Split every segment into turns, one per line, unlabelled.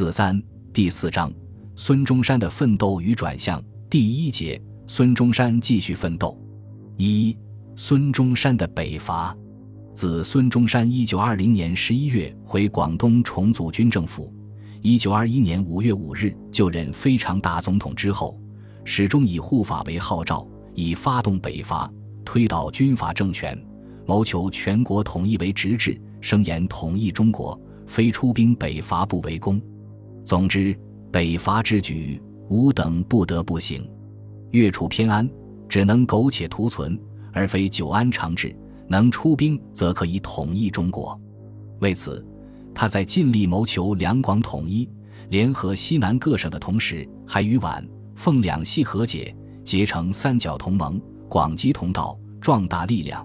四三第四章，孙中山的奋斗与转向第一节，孙中山继续奋斗。一，孙中山的北伐。自孙中山一九二零年十一月回广东重组军政府，一九二一年五月五日就任非常大总统之后，始终以护法为号召，以发动北伐、推倒军阀政权、谋求全国统一为直至，声言统一中国，非出兵北伐不为功。总之，北伐之举，吾等不得不行。越处偏安，只能苟且图存，而非久安长治。能出兵，则可以统一中国。为此，他在尽力谋求两广统一、联合西南各省的同时，还与皖、奉两系和解，结成三角同盟，广积同道，壮大力量，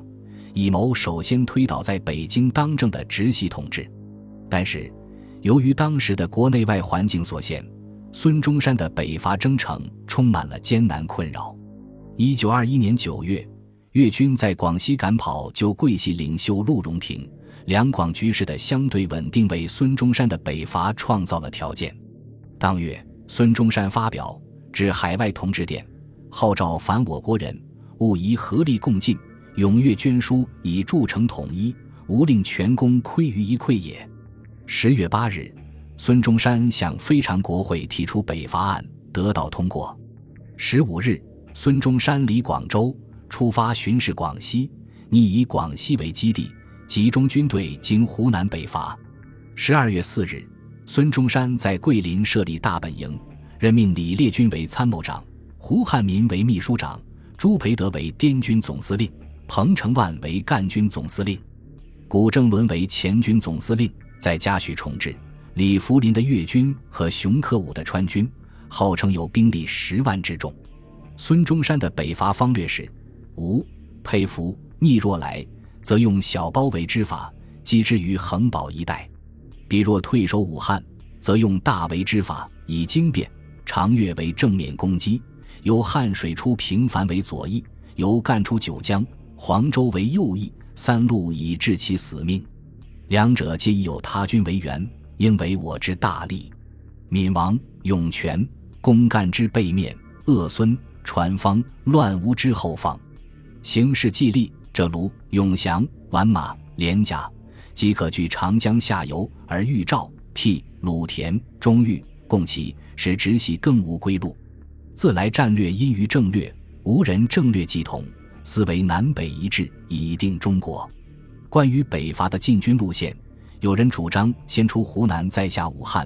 以谋首先推倒在北京当政的直系统治。但是，由于当时的国内外环境所限，孙中山的北伐征程充满了艰难困扰。一九二一年九月。粤军在广西赶跑旧桂系领袖陆荣廷，两广局势的相对稳定为孙中山的北伐创造了条件。当月，孙中山发表致海外同志电，号召凡我国人务宜合力共进，踊跃捐书以铸成统一，无令全功亏于一篑也。十月八日，孙中山向非常国会提出北伐案，得到通过。十五日，孙中山离广州。出发巡视广西，拟以广西为基地，集中军队经湖南北伐。十二月四日，孙中山在桂林设立大本营，任命李烈钧为参谋长，胡汉民为秘书长，朱培德为滇军总司令，彭承万为赣军总司令，古正伦为前军总司令。再加许重置李福林的粤军和熊克武的川军，号称有兵力十万之众。孙中山的北伐方略是。吴佩服逆若来，则用小包围之法击之于恒宝一带；彼若退守武汉，则用大围之法以经变长越为正面攻击，由汉水出平凡为左翼，由赣出九江、黄州为右翼，三路以致其死命。两者皆以有他军为援，应为我之大利。闵王、永泉公干之背面，鄂孙、传芳乱吴之后方。形势既立，这卢、永祥、宛马、连甲即可据长江下游而豫赵、替、鲁田、中豫共齐，使直系更无归路。自来战略因于政略，无人政略既同，思为南北一致，以定中国。关于北伐的进军路线，有人主张先出湖南，再下武汉；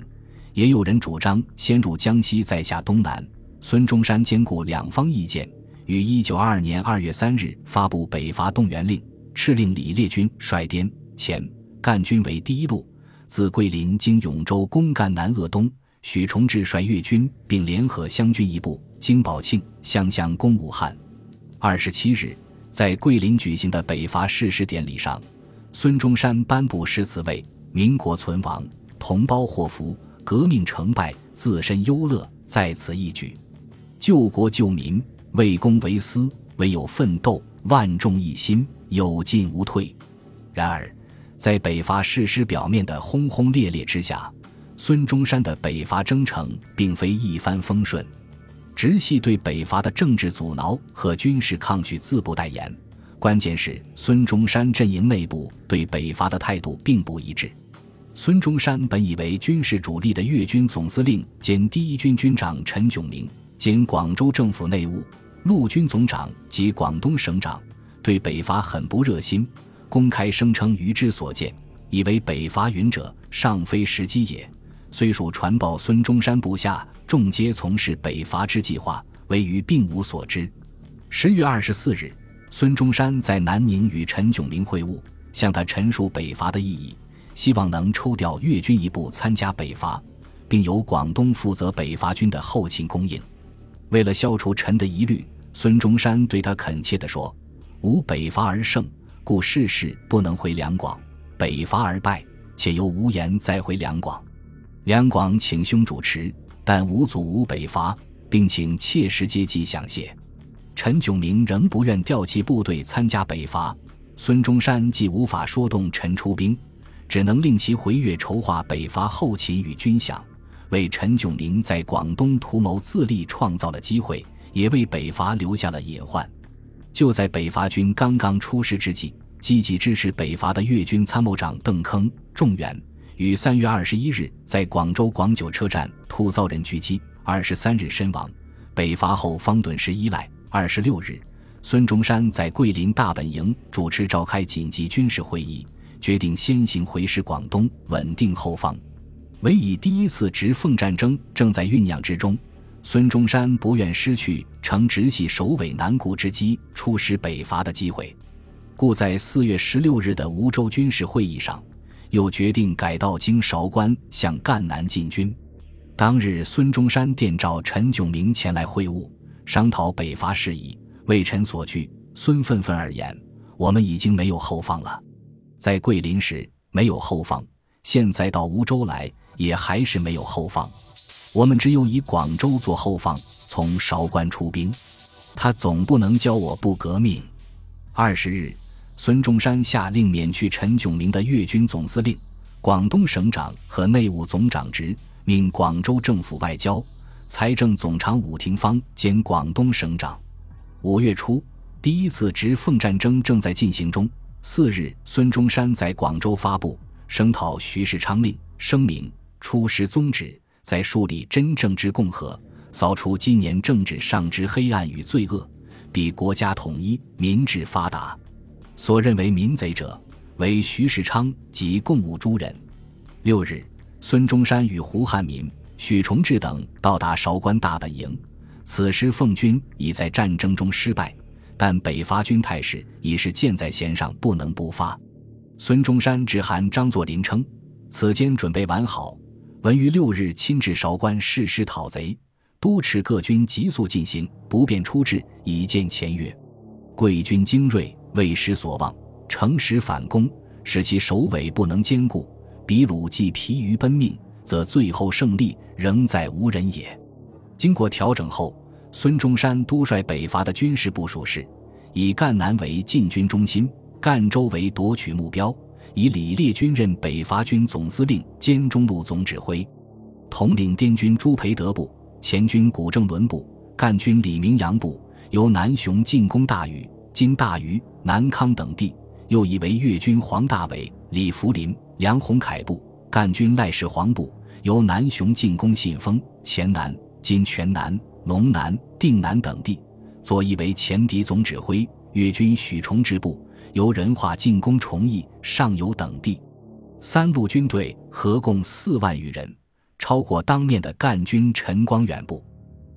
也有人主张先入江西，再下东南。孙中山兼顾两方意见。于一九二二年二月三日发布北伐动员令，敕令李烈军率滇黔赣军为第一路，自桂林经永州攻赣南鄂东；许崇智率粤军并联合湘军一部经宝庆湘乡攻武汉。二十七日，在桂林举行的北伐誓师典礼上，孙中山颁布誓词为：“民国存亡，同胞祸福，革命成败，自身忧乐，在此一举，救国救民。”为公为私，唯有奋斗，万众一心，有进无退。然而，在北伐誓师表面的轰轰烈烈之下，孙中山的北伐征程并非一帆风顺。直系对北伐的政治阻挠和军事抗拒自不待言，关键是孙中山阵营内部对北伐的态度并不一致。孙中山本以为军事主力的粤军总司令兼第一军军长陈炯明兼广州政府内务。陆军总长及广东省长对北伐很不热心，公开声称余之所见，以为北伐云者尚非时机也。虽属传报孙中山部下众皆从事北伐之计划，唯余并无所知。十月二十四日，孙中山在南宁与陈炯明会晤，向他陈述北伐的意义，希望能抽调粤军一部参加北伐，并由广东负责北伐军的后勤供应。为了消除陈的疑虑，孙中山对他恳切地说：“吾北伐而胜，故事事不能回两广；北伐而败，且由无言再回两广。两广请兄主持，但无阻吾北伐，并请切实接济饷谢。”陈炯明仍不愿调其部队参加北伐，孙中山既无法说动陈出兵，只能令其回粤筹划北伐后勤与军饷，为陈炯明在广东图谋自立创造了机会，也为北伐留下了隐患。就在北伐军刚刚出师之际，积极支持北伐的粤军参谋长邓铿、仲远于三月二十一日在广州广九车站突遭人狙击，二十三日身亡。北伐后方顿时依赖。二十六日，孙中山在桂林大本营主持召开紧急军事会议，决定先行回师广东，稳定后方。唯以第一次直奉战争正在酝酿之中，孙中山不愿失去乘直系首尾难顾之机出师北伐的机会，故在四月十六日的梧州军事会议上，又决定改道经韶关向赣南进军。当日，孙中山电召陈炯明前来会晤。商讨北伐事宜，为臣所惧。孙愤愤而言：“我们已经没有后方了，在桂林时没有后方，现在到梧州来也还是没有后方。我们只有以广州做后方，从韶关出兵。他总不能教我不革命。”二十日，孙中山下令免去陈炯明的粤军总司令、广东省长和内务总长职，命广州政府外交。财政总长武廷芳兼广东省长。五月初，第一次直奉战争正在进行中。四日，孙中山在广州发布声讨徐世昌令声明，出师宗旨在树立真正之共和，扫除今年政治上之黑暗与罪恶，比国家统一、民治发达。所认为民贼者，为徐世昌及共务诸人。六日，孙中山与胡汉民。许崇智等到达韶关大本营，此时奉军已在战争中失败，但北伐军态势已是箭在弦上，不能不发。孙中山致函张作霖称：“此间准备完好，文于六日亲至韶关誓师讨贼，督持各军急速进行，不便出至，以见前约。贵军精锐，为失所望，乘时反攻，使其首尾不能兼顾，比鲁既疲于奔命。”则最后胜利仍在无人也。经过调整后，孙中山督率北伐的军事部署是：以赣南为进军中心，赣州为夺取目标；以李烈军任北伐军总司令兼中路总指挥，统领滇军朱培德部、前军古正伦部、赣军李明阳部，由南雄进攻大禹、今大禹、南康等地；又以为粤军黄大炜、李福林、梁鸿楷部，赣军赖世煌部。由南雄进攻信丰、黔南、今泉南、龙南、定南等地，左翼为前敌总指挥；粤军许崇智部由仁化进攻崇义、上游等地。三路军队合共四万余人，超过当面的赣军陈光远部。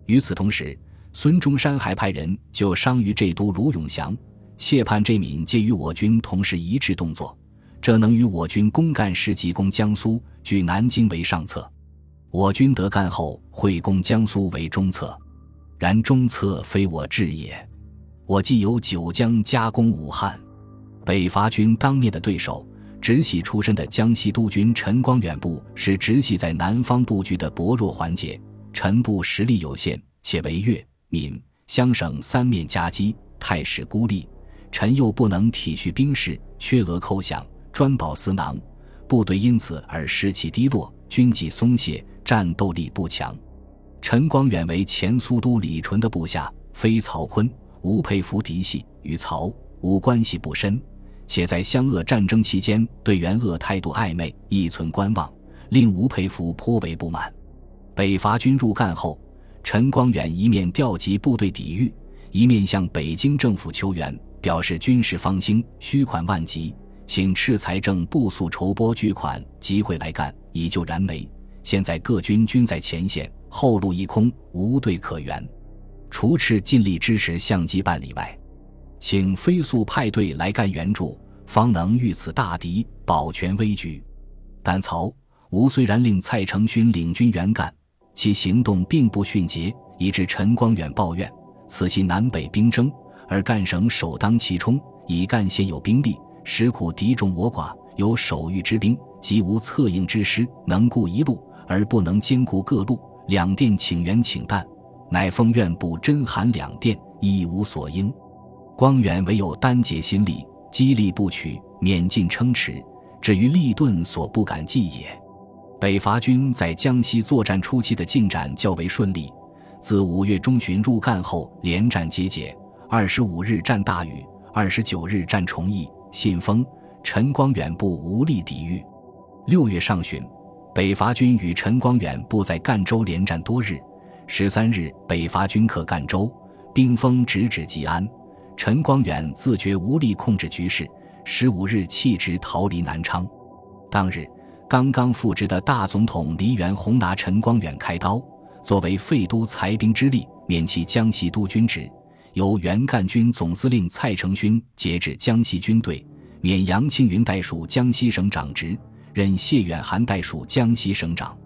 与此同时，孙中山还派人就商于浙都卢永祥，切盼这闽皆与我军同时一致动作。这能与我军攻赣时急攻江苏，据南京为上策；我军得赣后会攻江苏为中策。然中策非我志也。我既有九江加攻武汉，北伐军当面的对手，直系出身的江西督军陈光远部是直系在南方布局的薄弱环节。陈部实力有限，且为粤闽湘省三面夹击，态势孤立。陈又不能体恤兵士，缺额扣饷。专保私囊，部队因此而士气低落，军纪松懈，战斗力不强。陈光远为前苏都李纯的部下，非曹锟、吴佩孚嫡系，与曹吴关系不深，且在湘鄂战争期间对元鄂态度暧昧，亦存观望，令吴佩孚颇为不满。北伐军入赣后，陈光远一面调集部队抵御，一面向北京政府求援，表示军事方兴，需款万级。请赤财政部速筹拨巨款，集会来干，以救燃眉。现在各军均在前线，后路一空，无队可援。除赤尽力支持相机办理外，请飞速派队来干援助，方能遇此大敌，保全危局。但曹吴虽然令蔡成勋领军援赣，其行动并不迅捷，以致陈光远抱怨：此系南北兵争，而赣省首当其冲，以赣现有兵力。时苦敌众我寡，有守御之兵，即无策应之师，能顾一路而不能兼顾各路。两殿请援请弹，乃奉愿部真函两殿，一无所应。光远唯有单竭心力，激励不取，免尽称持，至于利钝所不敢计也。北伐军在江西作战初期的进展较为顺利，自五月中旬入赣后，连战皆捷。二十五日战大禹，二十九日战崇义、信封，陈光远部无力抵御。六月上旬，北伐军与陈光远部在赣州连战多日。十三日，北伐军克赣州，兵锋直指吉安。陈光远自觉无力控制局势，十五日弃职逃离南昌。当日。刚刚复职的大总统黎元洪拿陈光远开刀，作为废都裁兵之力，免其江西督军职，由原赣军总司令蔡成勋节制江西军队，免杨庆云代属江西省长职，任谢远涵代属江西省长。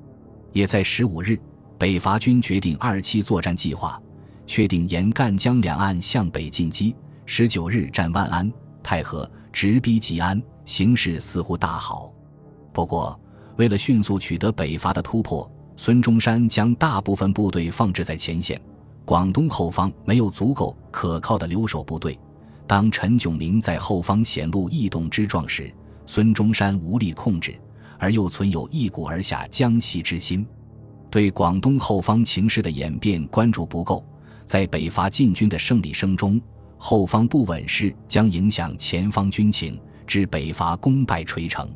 也在十五日，北伐军决定二期作战计划，确定沿赣江两岸向北进击。十九日战万安、太和，直逼吉安，形势似乎大好。不过，为了迅速取得北伐的突破，孙中山将大部分部队放置在前线。广东后方没有足够可靠的留守部队。当陈炯明在后方显露异动之状时，孙中山无力控制，而又存有一鼓而下江西之心，对广东后方情势的演变关注不够。在北伐进军的胜利声中，后方不稳势将影响前方军情，致北伐功败垂成。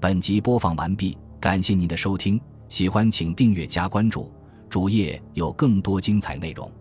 本集播放完毕，感谢您的收听，喜欢请订阅加关注，主页有更多精彩内容。